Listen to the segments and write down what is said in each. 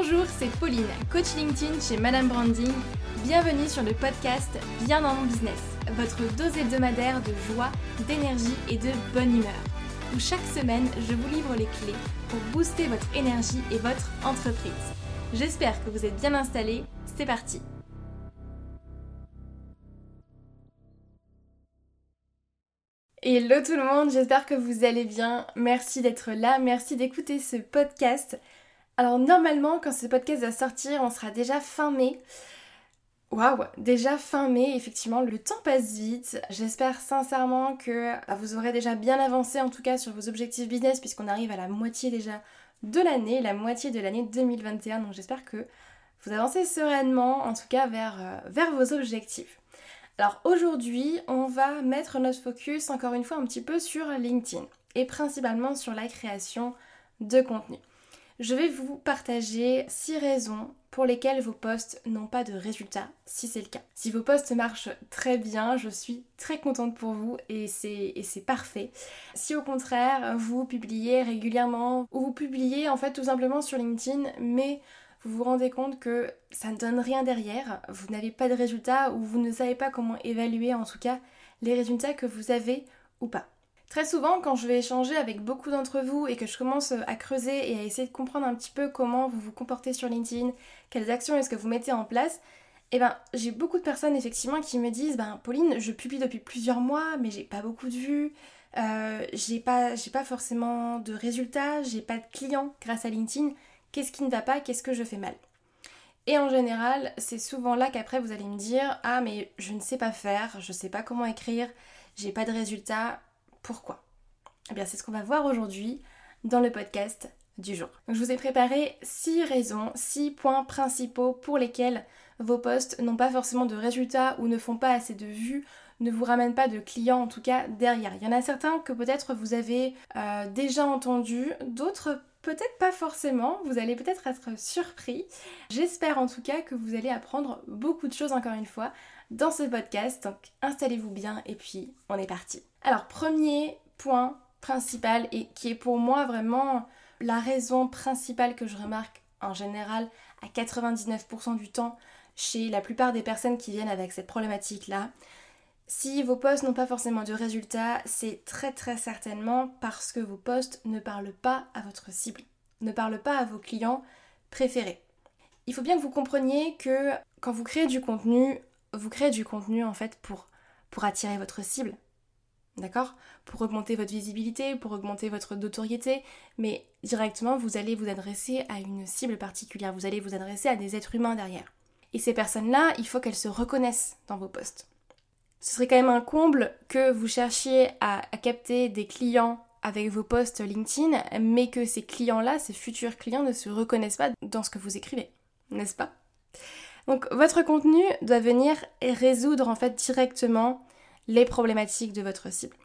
Bonjour, c'est Pauline, coach LinkedIn chez Madame Branding. Bienvenue sur le podcast Bien dans mon business, votre dose hebdomadaire de joie, d'énergie et de bonne humeur. Où chaque semaine, je vous livre les clés pour booster votre énergie et votre entreprise. J'espère que vous êtes bien installés. C'est parti Hello tout le monde, j'espère que vous allez bien. Merci d'être là, merci d'écouter ce podcast. Alors normalement, quand ce podcast va sortir, on sera déjà fin mai. Waouh, déjà fin mai, effectivement, le temps passe vite. J'espère sincèrement que bah, vous aurez déjà bien avancé en tout cas sur vos objectifs business puisqu'on arrive à la moitié déjà de l'année, la moitié de l'année 2021. Donc j'espère que vous avancez sereinement en tout cas vers, euh, vers vos objectifs. Alors aujourd'hui, on va mettre notre focus encore une fois un petit peu sur LinkedIn et principalement sur la création de contenu. Je vais vous partager 6 raisons pour lesquelles vos posts n'ont pas de résultats, si c'est le cas. Si vos posts marchent très bien, je suis très contente pour vous et c'est parfait. Si au contraire, vous publiez régulièrement ou vous publiez en fait tout simplement sur LinkedIn, mais vous vous rendez compte que ça ne donne rien derrière, vous n'avez pas de résultats ou vous ne savez pas comment évaluer en tout cas les résultats que vous avez ou pas. Très souvent, quand je vais échanger avec beaucoup d'entre vous et que je commence à creuser et à essayer de comprendre un petit peu comment vous vous comportez sur LinkedIn, quelles actions est-ce que vous mettez en place, eh ben j'ai beaucoup de personnes effectivement qui me disent ben Pauline, je publie depuis plusieurs mois, mais j'ai pas beaucoup de vues, euh, j'ai pas, forcément de résultats, j'ai pas de clients grâce à LinkedIn qu'est-ce qui ne va pas, qu'est-ce que je fais mal? Et en général, c'est souvent là qu'après vous allez me dire Ah, mais je ne sais pas faire, je sais pas comment écrire, j'ai pas de résultats, pourquoi Eh bien, c'est ce qu'on va voir aujourd'hui dans le podcast du jour. Je vous ai préparé 6 raisons, 6 points principaux pour lesquels vos posts n'ont pas forcément de résultats ou ne font pas assez de vues, ne vous ramènent pas de clients en tout cas derrière. Il y en a certains que peut-être vous avez euh, déjà entendus, d'autres Peut-être pas forcément, vous allez peut-être être surpris. J'espère en tout cas que vous allez apprendre beaucoup de choses encore une fois dans ce podcast. Donc installez-vous bien et puis on est parti. Alors premier point principal et qui est pour moi vraiment la raison principale que je remarque en général à 99% du temps chez la plupart des personnes qui viennent avec cette problématique là, si vos posts n'ont pas forcément de résultats, c'est très très certainement parce que vos posts ne parlent pas à votre cible, ne parlent pas à vos clients préférés. Il faut bien que vous compreniez que quand vous créez du contenu, vous créez du contenu en fait pour, attirer votre cible. D'accord? Pour augmenter votre visibilité, pour augmenter votre notoriété, mais directement vous allez vous adresser à une cible particulière, vous allez vous adresser à des êtres humains derrière. Et ces personnes-là, il faut qu'elles se reconnaissent dans vos posts. Ce serait quand même un comble que vous cherchiez à, capter des clients avec vos posts LinkedIn, mais que ces clients-là, ces futurs clients, ne se reconnaissent pas dans ce que vous écrivez, n'est-ce pas? Donc votre contenu doit venir résoudre en fait directement les problématiques de votre cible.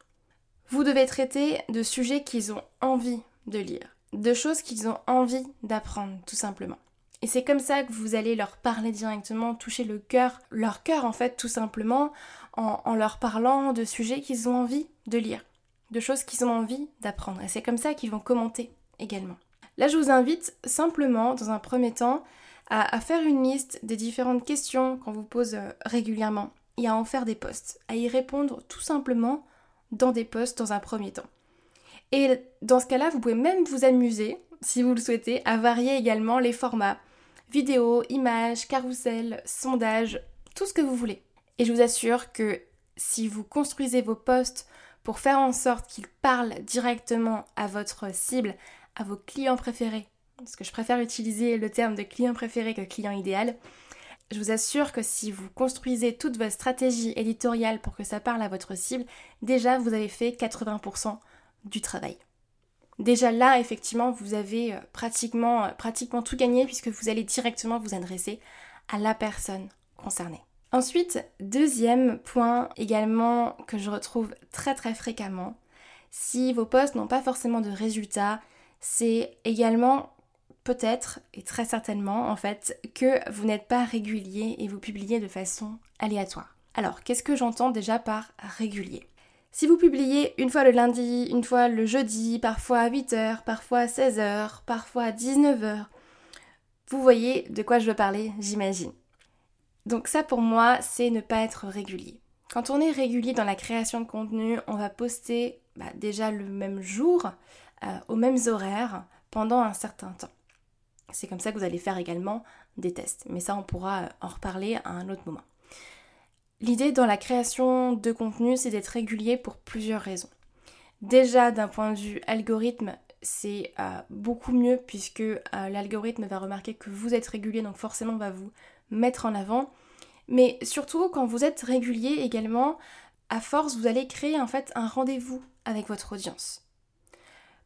Vous devez traiter de sujets qu'ils ont envie de lire, de choses qu'ils ont envie d'apprendre, tout simplement. Et c'est comme ça que vous allez leur parler directement, toucher le cœur, leur cœur en fait tout simplement, en, leur parlant de sujets qu'ils ont envie de lire, de choses qu'ils ont envie d'apprendre. Et c'est comme ça qu'ils vont commenter également. Là je vous invite simplement dans un premier temps à, faire une liste des différentes questions qu'on vous pose euh, régulièrement et à en faire des posts, à y répondre tout simplement dans des posts dans un premier temps. Et dans ce cas-là, vous pouvez même vous amuser, si vous le souhaitez, à varier également les formats, vidéos, images, carousel, sondages, tout ce que vous voulez. Et je vous assure que si vous construisez vos posts pour faire en sorte qu'ils parlent directement à votre cible, à vos clients préférés, parce que je préfère utiliser le terme de client préféré que client idéal, je vous assure que si vous construisez toute votre stratégie éditoriale pour que ça parle à votre cible, déjà vous avez fait 80% du travail. Déjà là, effectivement, vous avez euh, pratiquement, euh, pratiquement tout gagné puisque vous allez directement vous adresser à la personne concernée. Ensuite, deuxième point également que je retrouve très très fréquemment, si vos posts n'ont pas forcément de résultats, c'est également peut-être et très certainement en fait que vous n'êtes pas régulier et vous publiez de façon aléatoire. Alors, qu'est-ce que j'entends déjà par régulier? Si vous publiez une fois le lundi, une fois le jeudi, parfois à 8h, parfois à 16h, parfois à 19h, Vous voyez de quoi je veux parler, j'imagine. Donc ça pour moi, c'est ne pas être régulier. Quand on est régulier dans la création de contenu, on va poster bah, déjà le même jour, euh, aux mêmes horaires, pendant un certain temps. C'est comme ça que vous allez faire également des tests. Mais ça, on pourra en reparler à un autre moment. L'idée dans la création de contenu, c'est d'être régulier pour plusieurs raisons. Déjà, d'un point de vue algorithme, c'est euh, beaucoup mieux puisque euh, l'algorithme va remarquer que vous êtes régulier, donc forcément va vous mettre en avant. Mais surtout, quand vous êtes régulier également, à force, vous allez créer en fait un rendez-vous avec votre audience.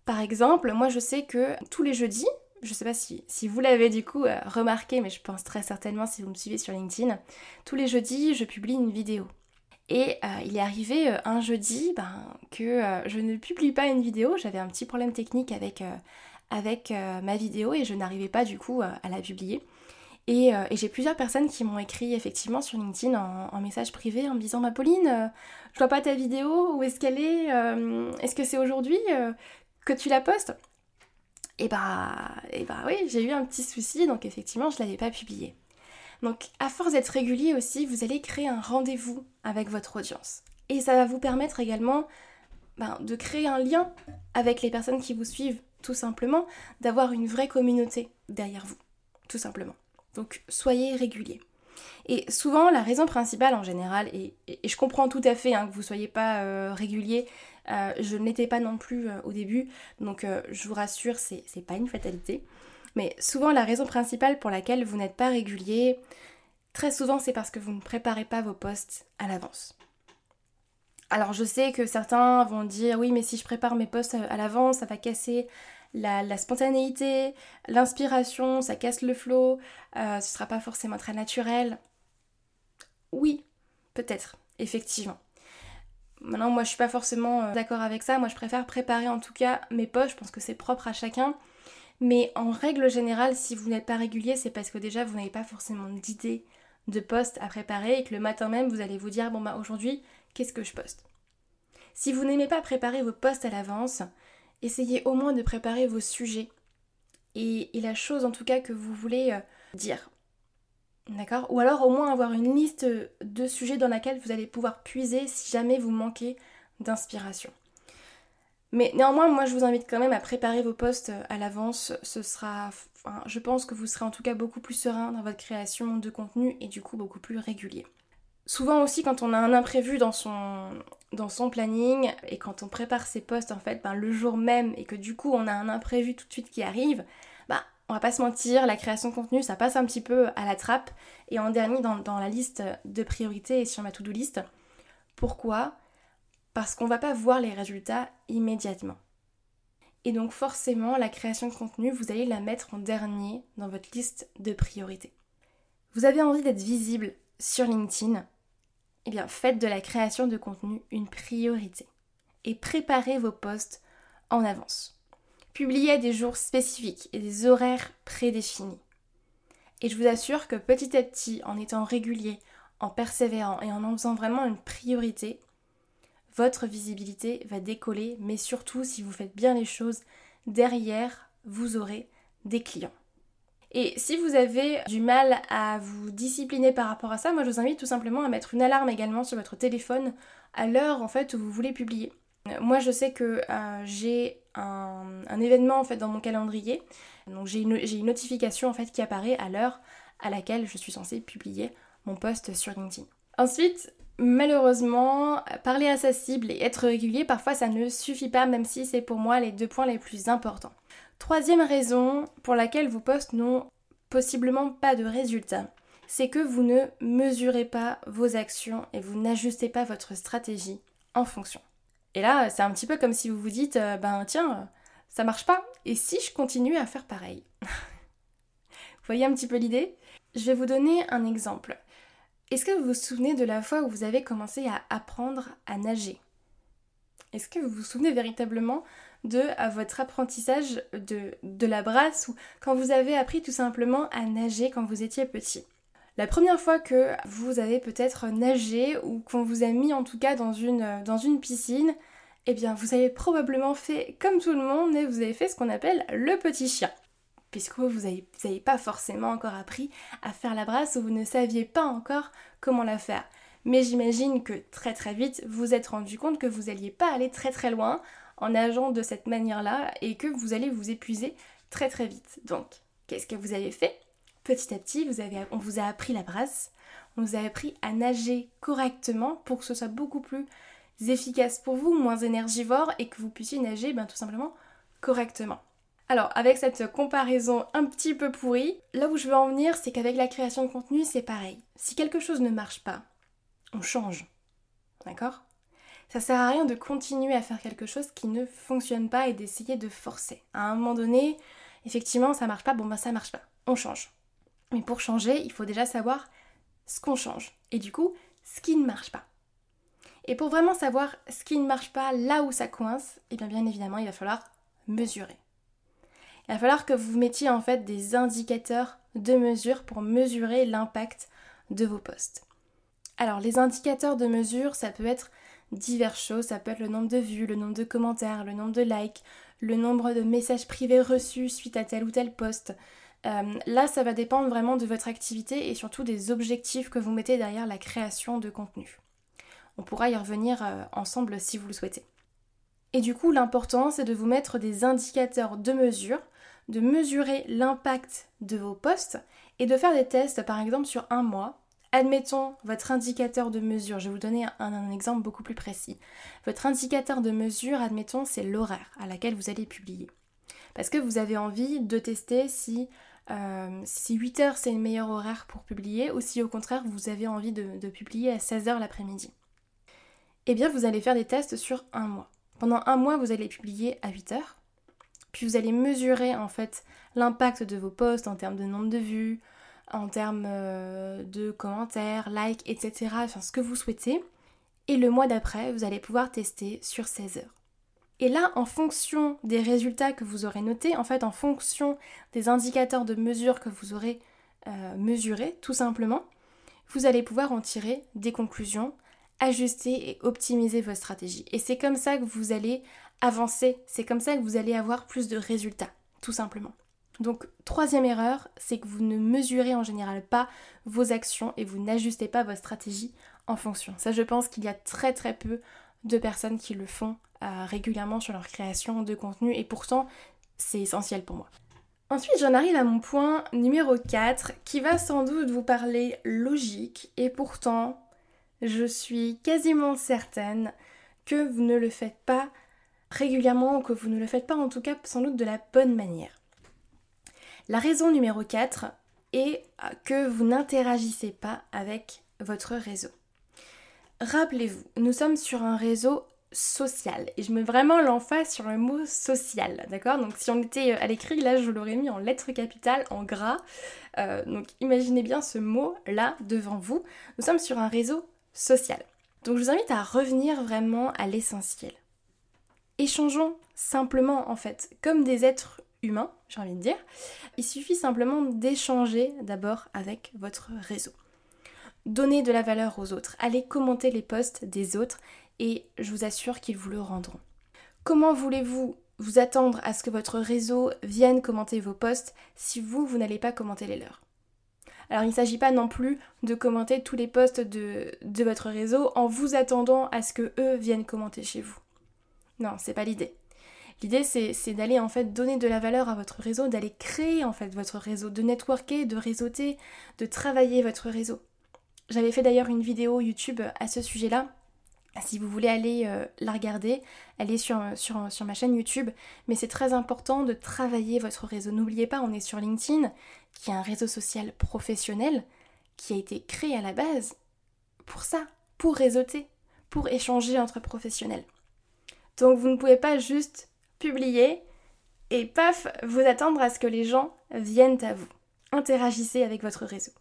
Par exemple, moi je sais que tous les jeudis, je sais pas si, vous l'avez du coup euh, remarqué, mais je pense très certainement si vous me suivez sur LinkedIn, tous les jeudis je publie une vidéo. Et euh, il est arrivé euh, un jeudi ben, que je ne publie pas une vidéo, j'avais un petit problème technique avec, avec ma vidéo et je n'arrivais pas du coup à la publier. Et, j'ai plusieurs personnes qui m'ont écrit effectivement sur LinkedIn en, message privé en me disant Ma Pauline, je vois pas ta vidéo, où est-ce qu'elle est, Est-ce que c'est aujourd'hui que tu la postes? Et bah, et bah oui, j'ai eu un petit souci, donc effectivement, je ne l'avais pas publié. Donc, à force d'être régulier aussi, vous allez créer un rendez-vous avec votre audience. Et ça va vous permettre également ben, de créer un lien avec les personnes qui vous suivent, tout simplement, d'avoir une vraie communauté derrière vous, tout simplement. Donc, soyez régulier. Et souvent, la raison principale en général, et, je comprends tout à fait hein, que vous ne soyez pas euh, régulier, euh, je ne l'étais pas non plus euh, au début, donc je vous rassure, c'est pas une fatalité. Mais souvent, la raison principale pour laquelle vous n'êtes pas régulier, très souvent, c'est parce que vous ne préparez pas vos posts à l'avance. Alors je sais que certains vont dire oui mais si je prépare mes posts à l'avance ça va casser la, spontanéité, l'inspiration, ça casse le flow, euh, ce sera pas forcément très naturel. Oui, peut-être, effectivement. Maintenant, moi je suis pas forcément euh, d'accord avec ça. Moi je préfère préparer en tout cas mes posts. Je pense que c'est propre à chacun. Mais en règle générale, si vous n'êtes pas régulier, c'est parce que déjà vous n'avez pas forcément d'idée de poste à préparer et que le matin même vous allez vous dire bon bah aujourd'hui qu'est-ce que je poste? Si vous n'aimez pas préparer vos posts à l'avance, essayez au moins de préparer vos sujets et, la chose en tout cas que vous voulez euh, dire. D'accord Ou alors au moins avoir une liste de sujets dans laquelle vous allez pouvoir puiser si jamais vous manquez d'inspiration. Mais néanmoins, moi je vous invite quand même à préparer vos posts à l'avance. Ce sera, je pense que vous serez en tout cas beaucoup plus serein dans votre création de contenu et du coup beaucoup plus régulier. Souvent aussi quand on a un imprévu dans son, dans son planning et quand on prépare ses posts en fait ben, le jour même et que du coup on a un imprévu tout de suite qui arrive, bah on va pas se mentir, la création de contenu ça passe un petit peu à la trappe et en dernier dans, la liste de priorités et sur ma to-do list. Pourquoi? Parce qu'on va pas voir les résultats immédiatement. Et donc forcément la création de contenu vous allez la mettre en dernier dans votre liste de priorités. Vous avez envie d'être visible sur LinkedIn? Eh bien faites de la création de contenu une priorité et préparez vos posts en avance. Publiez des jours spécifiques et des horaires prédéfinis. Et je vous assure que petit à petit, en étant régulier, en persévérant et en en faisant vraiment une priorité, votre visibilité va décoller, mais surtout si vous faites bien les choses, derrière, vous aurez des clients. Et si vous avez du mal à vous discipliner par rapport à ça, moi je vous invite tout simplement à mettre une alarme également sur votre téléphone à l'heure en fait où vous voulez publier. Moi je sais que euh, j'ai un, événement en fait dans mon calendrier, donc j'ai une, notification en fait qui apparaît à l'heure à laquelle je suis censée publier mon post sur LinkedIn. Ensuite, malheureusement, parler à sa cible et être régulier, parfois ça ne suffit pas, même si c'est pour moi les deux points les plus importants. Troisième raison pour laquelle vos posts n'ont possiblement pas de résultats, c'est que vous ne mesurez pas vos actions et vous n'ajustez pas votre stratégie en fonction. Et là, c'est un petit peu comme si vous vous dites, euh, ben tiens, ça marche pas, et si je continue à faire pareil? Vous voyez un petit peu l'idée? Je vais vous donner un exemple. Est-ce que vous vous souvenez de la fois où vous avez commencé à apprendre à nager? Est-ce que vous vous souvenez véritablement de votre apprentissage de, de la brasse ou quand vous avez appris tout simplement à nager quand vous étiez petit? La première fois que vous avez peut-être nagé ou qu'on vous a mis en tout cas dans une, dans une piscine, eh bien vous avez probablement fait comme tout le monde et vous avez fait ce qu'on appelle le petit chien. puisque vous n'avez pas forcément encore appris à faire la brasse ou vous ne saviez pas encore comment la faire. Mais j'imagine que très très vite, vous êtes rendu compte que vous n'alliez pas aller très très loin en nageant de cette manière-là et que vous allez vous épuiser très très vite. Donc, qu'est-ce que vous avez fait? Petit à petit, on vous a appris la brasse, on vous a appris à nager correctement pour que ce soit beaucoup plus efficace pour vous, moins énergivore et que vous puissiez nager ben, tout simplement correctement. Alors, avec cette comparaison un petit peu pourrie, là où je veux en venir, c'est qu'avec la création de contenu, c'est pareil. Si quelque chose ne marche pas, on change. D'accord? Ça sert à rien de continuer à faire quelque chose qui ne fonctionne pas et d'essayer de forcer. À un moment donné, effectivement, ça marche pas, bon ben ça marche pas. On change. Mais pour changer, il faut déjà savoir ce qu'on change. Et du coup, ce qui ne marche pas. Et pour vraiment savoir ce qui ne marche pas, là où ça coince, et eh bien évidemment, il va falloir mesurer. Il va falloir que vous mettiez en fait des indicateurs de mesure pour mesurer l'impact de vos posts. Alors les indicateurs de mesure, ça peut être diverses choses, ça peut être le nombre de vues, le nombre de commentaires, le nombre de likes, le nombre de messages privés reçus suite à tel ou tel post. Euh, là, ça va dépendre vraiment de votre activité et surtout des objectifs que vous mettez derrière la création de contenu. On pourra y revenir euh, ensemble si vous le souhaitez. Et du coup, l'important, c'est de vous mettre des indicateurs de mesure de mesurer l'impact de vos posts et de faire des tests par exemple sur un mois. Admettons votre indicateur de mesure, je vais vous donner un, exemple beaucoup plus précis. Votre indicateur de mesure, admettons, c'est l'horaire à laquelle vous allez publier. Parce que vous avez envie de tester si, euh, si 8 heures c'est le meilleur horaire pour publier ou si au contraire vous avez envie de, de publier à 16 heures l'après-midi. Eh bien, vous allez faire des tests sur un mois. Pendant un mois, vous allez publier à 8 heures puis vous allez mesurer en fait l'impact de vos posts en termes de nombre de vues, en termes euh, de commentaires, likes, etc. Enfin ce que vous souhaitez. Et le mois d'après, vous allez pouvoir tester sur 16 heures. Et là, en fonction des résultats que vous aurez notés, en fait en fonction des indicateurs de mesure que vous aurez euh, mesurés, tout simplement, vous allez pouvoir en tirer des conclusions, ajuster et optimiser votre stratégie. Et c'est comme ça que vous allez avancer. C'est comme ça que vous allez avoir plus de résultats, tout simplement. Donc, troisième erreur, c'est que vous ne mesurez en général pas vos actions et vous n'ajustez pas votre stratégie en fonction. Ça, je pense qu'il y a très très peu de personnes qui le font euh, régulièrement sur leur création de contenu et pourtant, c'est essentiel pour moi. Ensuite, j'en arrive à mon point numéro 4 qui va sans doute vous parler logique et pourtant, je suis quasiment certaine que vous ne le faites pas régulièrement ou que vous ne le faites pas en tout cas sans doute de la bonne manière. La raison numéro 4 est que vous n'interagissez pas avec votre réseau. Rappelez-vous, nous sommes sur un réseau social et je mets vraiment l'emphase sur le mot social, d'accord? Donc si on était à l'écrit, là je l'aurais mis en lettres capitales, en gras. Euh, donc imaginez bien ce mot là devant vous. Nous sommes sur un réseau social. Donc je vous invite à revenir vraiment à l'essentiel. Échangeons simplement en fait, comme des êtres humains, j'ai envie de dire. Il suffit simplement d'échanger d'abord avec votre réseau. Donnez de la valeur aux autres, allez commenter les posts des autres et je vous assure qu'ils vous le rendront. Comment voulez-vous vous attendre à ce que votre réseau vienne commenter vos posts si vous, vous n'allez pas commenter les leurs? Alors il ne s'agit pas non plus de commenter tous les posts de, de, votre réseau en vous attendant à ce que eux viennent commenter chez vous. Non, c'est pas l'idée. L'idée c'est d'aller en fait donner de la valeur à votre réseau, d'aller créer en fait votre réseau, de networker, de réseauter, de travailler votre réseau. J'avais fait d'ailleurs une vidéo YouTube à ce sujet-là. Si vous voulez aller euh, la regarder, elle est sur, sur, sur ma chaîne YouTube. Mais c'est très important de travailler votre réseau. N'oubliez pas, on est sur LinkedIn, qui est un réseau social professionnel, qui a été créé à la base pour ça, pour réseauter, pour échanger entre professionnels. Donc vous ne pouvez pas juste publier et paf, vous attendre à ce que les gens viennent à vous. Interagissez avec votre réseau.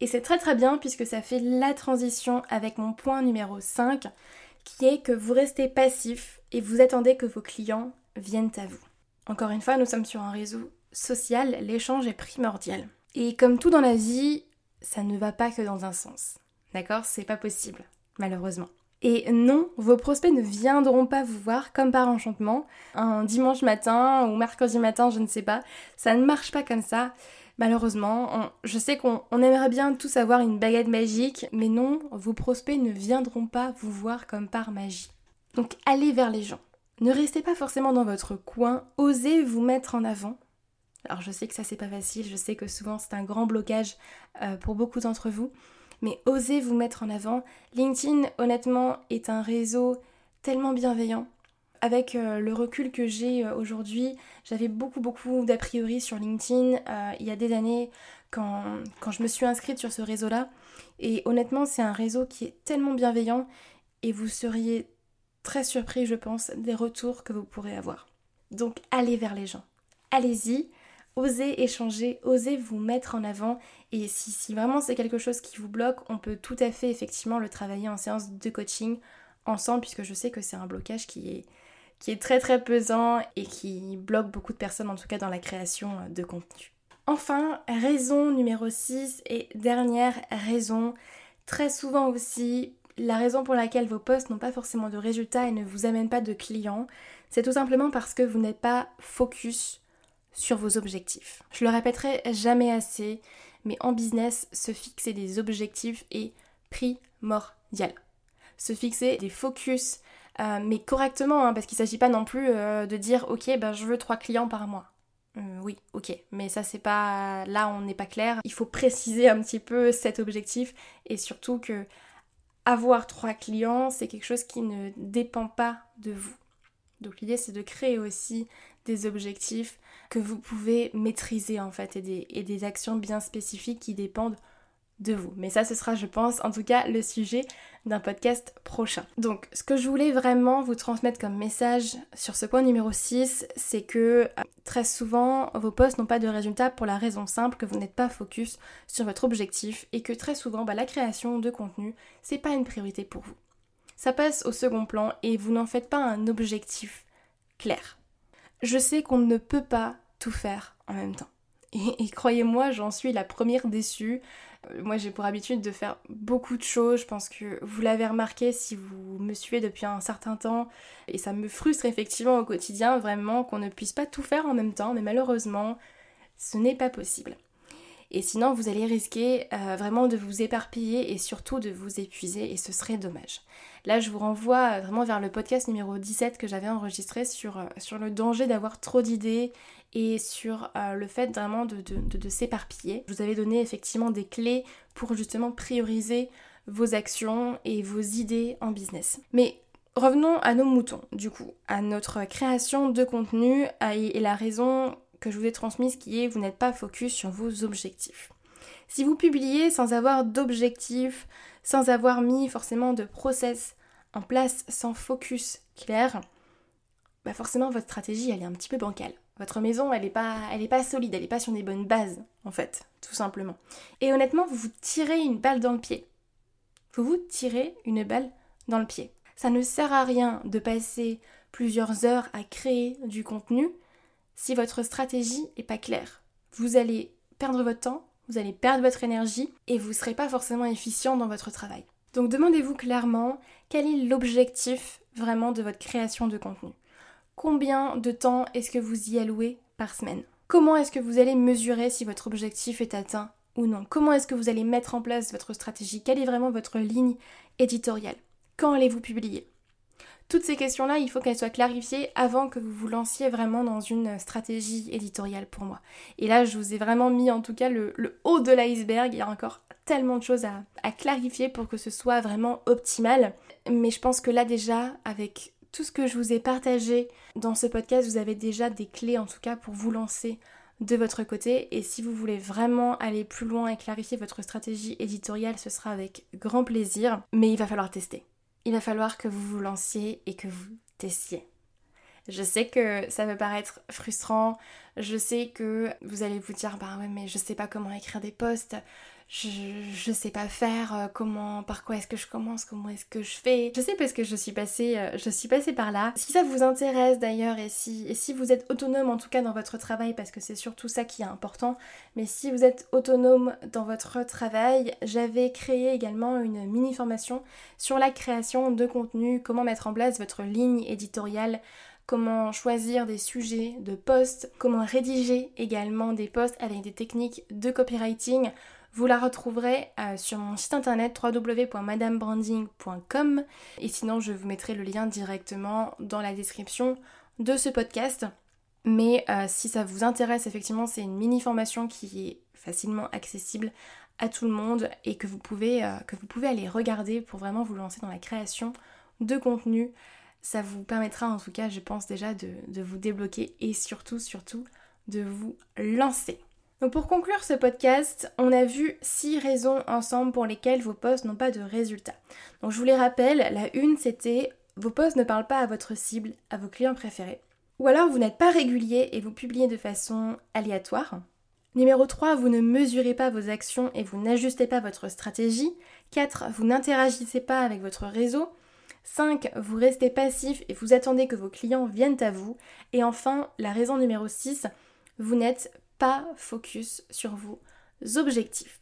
Et c'est très très bien puisque ça fait la transition avec mon point numéro 5 qui est que vous restez passif et vous attendez que vos clients viennent à vous. Encore une fois, nous sommes sur un réseau social, l'échange est primordial. Et comme tout dans la vie, ça ne va pas que dans un sens. D'accord? C'est pas possible, malheureusement. Et non, vos prospects ne viendront pas vous voir comme par enchantement, un dimanche matin ou mercredi matin, je ne sais pas. Ça ne marche pas comme ça. Malheureusement, je sais qu'on aimerait bien tous avoir une baguette magique, mais non, vos prospects ne viendront pas vous voir comme par magie. Donc allez vers les gens. Ne restez pas forcément dans votre coin, osez vous mettre en avant. Alors je sais que ça c'est pas facile, je sais que souvent c'est un grand blocage euh, pour beaucoup d'entre vous, mais osez vous mettre en avant. LinkedIn, honnêtement, est un réseau tellement bienveillant. Avec euh, le recul que j'ai euh, aujourd'hui, j'avais beaucoup beaucoup d'a priori sur LinkedIn euh, il y a des années quand, quand je me suis inscrite sur ce réseau-là. Et honnêtement, c'est un réseau qui est tellement bienveillant et vous seriez très surpris, je pense, des retours que vous pourrez avoir. Donc allez vers les gens. Allez-y, osez échanger, osez vous mettre en avant. Et si, vraiment c'est quelque chose qui vous bloque, on peut tout à fait effectivement le travailler en séance de coaching ensemble, puisque je sais que c'est un blocage qui est, qui est très très pesant et qui bloque beaucoup de personnes, en tout cas dans la création de contenu. Enfin, raison numéro 6 et dernière raison, très souvent aussi, la raison pour laquelle vos posts n'ont pas forcément de résultats et ne vous amènent pas de clients, c'est tout simplement parce que vous n'êtes pas focus sur vos objectifs. Je le répéterai jamais assez, mais en business, se fixer des objectifs est primordial. Se fixer des focus, euh, mais correctement, hein, parce qu'il ne s'agit pas non plus euh, de dire ok, ben, je veux trois clients par mois. Euh, oui, ok, mais ça c'est pas. Là on n'est pas clair. Il faut préciser un petit peu cet objectif et surtout que avoir trois clients, c'est quelque chose qui ne dépend pas de vous. Donc l'idée c'est de créer aussi des objectifs que vous pouvez maîtriser en fait et des, et des actions bien spécifiques qui dépendent de vous. Mais ça, ce sera, je pense, en tout cas, le sujet d'un podcast prochain. Donc, ce que je voulais vraiment vous transmettre comme message sur ce point numéro 6, c'est que euh, très souvent, vos posts n'ont pas de résultats pour la raison simple que vous n'êtes pas focus sur votre objectif et que très souvent, bah, la création de contenu, c'est pas une priorité pour vous. Ça passe au second plan et vous n'en faites pas un objectif clair. Je sais qu'on ne peut pas tout faire en même temps. Et, croyez-moi, j'en suis la première déçue. Euh, moi, j'ai pour habitude de faire beaucoup de choses. Je pense que vous l'avez remarqué si vous me suivez depuis un certain temps. Et ça me frustre effectivement au quotidien, vraiment, qu'on ne puisse pas tout faire en même temps. Mais malheureusement, ce n'est pas possible. Et sinon, vous allez risquer euh, vraiment de vous éparpiller et surtout de vous épuiser et ce serait dommage. Là, je vous renvoie vraiment vers le podcast numéro 17 que j'avais enregistré sur, euh, sur le danger d'avoir trop d'idées et sur euh, le fait vraiment de, de s'éparpiller. Je vous avais donné effectivement des clés pour justement prioriser vos actions et vos idées en business. Mais revenons à nos moutons, du coup, à notre création de contenu et la raison que je vous ai transmise qui est vous n'êtes pas focus sur vos objectifs. Si vous publiez sans avoir d'objectifs, sans avoir mis forcément de process en place, sans focus clair, bah forcément votre stratégie elle est un petit peu bancale. Votre maison elle n'est pas, est pas solide, elle n'est pas sur des bonnes bases en fait, tout simplement. Et honnêtement vous vous tirez une balle dans le pied. Vous vous tirez une balle dans le pied. Ça ne sert à rien de passer plusieurs heures à créer du contenu si votre stratégie n'est pas claire. Vous allez perdre votre temps, vous allez perdre votre énergie et vous ne serez pas forcément efficient dans votre travail. Donc demandez-vous clairement quel est l'objectif vraiment de votre création de contenu? Combien de temps est-ce que vous y allouez par semaine? Comment est-ce que vous allez mesurer si votre objectif est atteint ou non? Comment est-ce que vous allez mettre en place votre stratégie? Quelle est vraiment votre ligne éditoriale? Quand allez-vous publier? Toutes ces questions-là, il faut qu'elles soient clarifiées avant que vous vous lanciez vraiment dans une stratégie éditoriale pour moi. Et là, je vous ai vraiment mis en tout cas le, haut de l'iceberg. Il y a encore tellement de choses à, clarifier pour que ce soit vraiment optimal. Mais je pense que là déjà, avec tout ce que je vous ai partagé dans ce podcast, vous avez déjà des clés en tout cas pour vous lancer de votre côté. Et si vous voulez vraiment aller plus loin et clarifier votre stratégie éditoriale, ce sera avec grand plaisir. Mais il va falloir tester il va falloir que vous vous lanciez et que vous testiez. Je sais que ça peut paraître frustrant, je sais que vous allez vous dire bah ouais mais je sais pas comment écrire des posts, je, sais pas faire, euh, comment, par quoi est-ce que je commence, comment est-ce que je fais. Je sais parce que je suis passée, euh, je suis passée par là. Si ça vous intéresse d'ailleurs et si, et si vous êtes autonome en tout cas dans votre travail, parce que c'est surtout ça qui est important, mais si vous êtes autonome dans votre travail, j'avais créé également une mini formation sur la création de contenu, comment mettre en place votre ligne éditoriale comment choisir des sujets de posts, comment rédiger également des posts avec des techniques de copywriting vous la retrouverez euh, sur mon site internet www.madamebranding.com et sinon je vous mettrai le lien directement dans la description de ce podcast. Mais euh, si ça vous intéresse, effectivement, c'est une mini formation qui est facilement accessible à tout le monde et que vous pouvez, euh, que vous pouvez aller regarder pour vraiment vous lancer dans la création de contenu. Ça vous permettra en tout cas, je pense déjà, de vous débloquer et surtout, surtout, de vous lancer. Donc pour conclure ce podcast, on a vu six raisons ensemble pour lesquelles vos posts n'ont pas de résultats. Donc je vous les rappelle, la une c'était vos posts ne parlent pas à votre cible, à vos clients préférés. Ou alors vous n'êtes pas régulier et vous publiez de façon aléatoire. Numéro 3, vous ne mesurez pas vos actions et vous n'ajustez pas votre stratégie. 4, vous n'interagissez pas avec votre réseau. 5. Vous restez passif et vous attendez que vos clients viennent à vous. Et enfin, la raison numéro 6, vous n'êtes pas focus sur vos objectifs.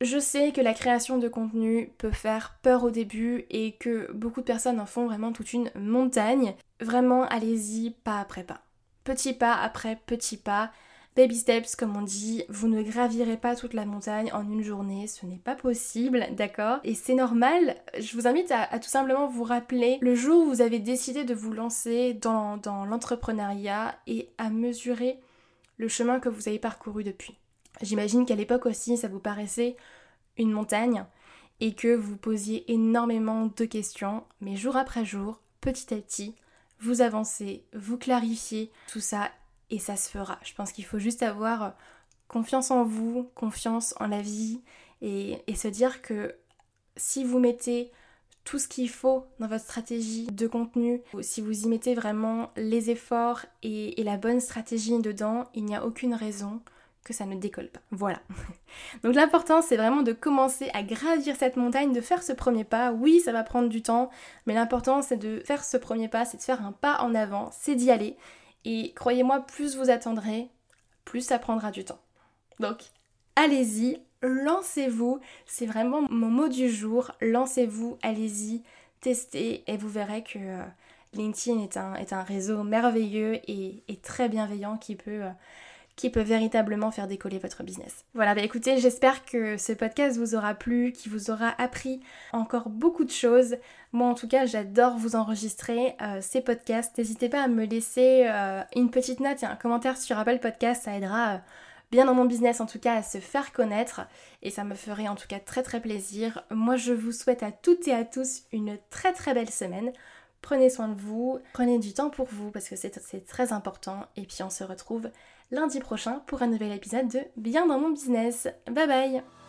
Je sais que la création de contenu peut faire peur au début et que beaucoup de personnes en font vraiment toute une montagne. Vraiment, allez-y pas après pas. Petit pas après petit pas. Baby steps, comme on dit, vous ne gravirez pas toute la montagne en une journée, ce n'est pas possible, d'accord? Et c'est normal, je vous invite à, tout simplement vous rappeler le jour où vous avez décidé de vous lancer dans, dans l'entrepreneuriat et à mesurer le chemin que vous avez parcouru depuis. J'imagine qu'à l'époque aussi, ça vous paraissait une montagne et que vous posiez énormément de questions, mais jour après jour, petit à petit, vous avancez, vous clarifiez tout ça et ça se fera. Je pense qu'il faut juste avoir confiance en vous, confiance en la vie et, se dire que si vous mettez tout ce qu'il faut dans votre stratégie de contenu, si vous y mettez vraiment les efforts et, la bonne stratégie dedans, il n'y a aucune raison que ça ne décolle pas. Voilà. Donc l'important c'est vraiment de commencer à gravir cette montagne, de faire ce premier pas. Oui, ça va prendre du temps, mais l'important c'est de faire ce premier pas, c'est de faire un pas en avant, c'est d'y aller. Et croyez-moi, plus vous attendrez, plus ça prendra du temps. Donc allez-y, lancez-vous. C'est vraiment mon mot du jour. Lancez-vous, allez-y, testez et vous verrez que euh, LinkedIn est un, réseau merveilleux et, très bienveillant qui peut, euh, qui peut véritablement faire décoller votre business. Voilà, bah écoutez, j'espère que ce podcast vous aura plu, qui vous aura appris encore beaucoup de choses. Moi en tout cas, j'adore vous enregistrer euh, ces podcasts. N'hésitez pas à me laisser une petite note et un commentaire sur Apple Podcast, ça aidera bien dans mon business en tout cas à se faire connaître et ça me ferait en tout cas très très plaisir. Moi je vous souhaite à toutes et à tous une très très belle semaine. Prenez soin de vous, prenez du temps pour vous parce que c'est très important et puis on se retrouve lundi prochain pour un nouvel épisode de Bien dans mon business. Bye bye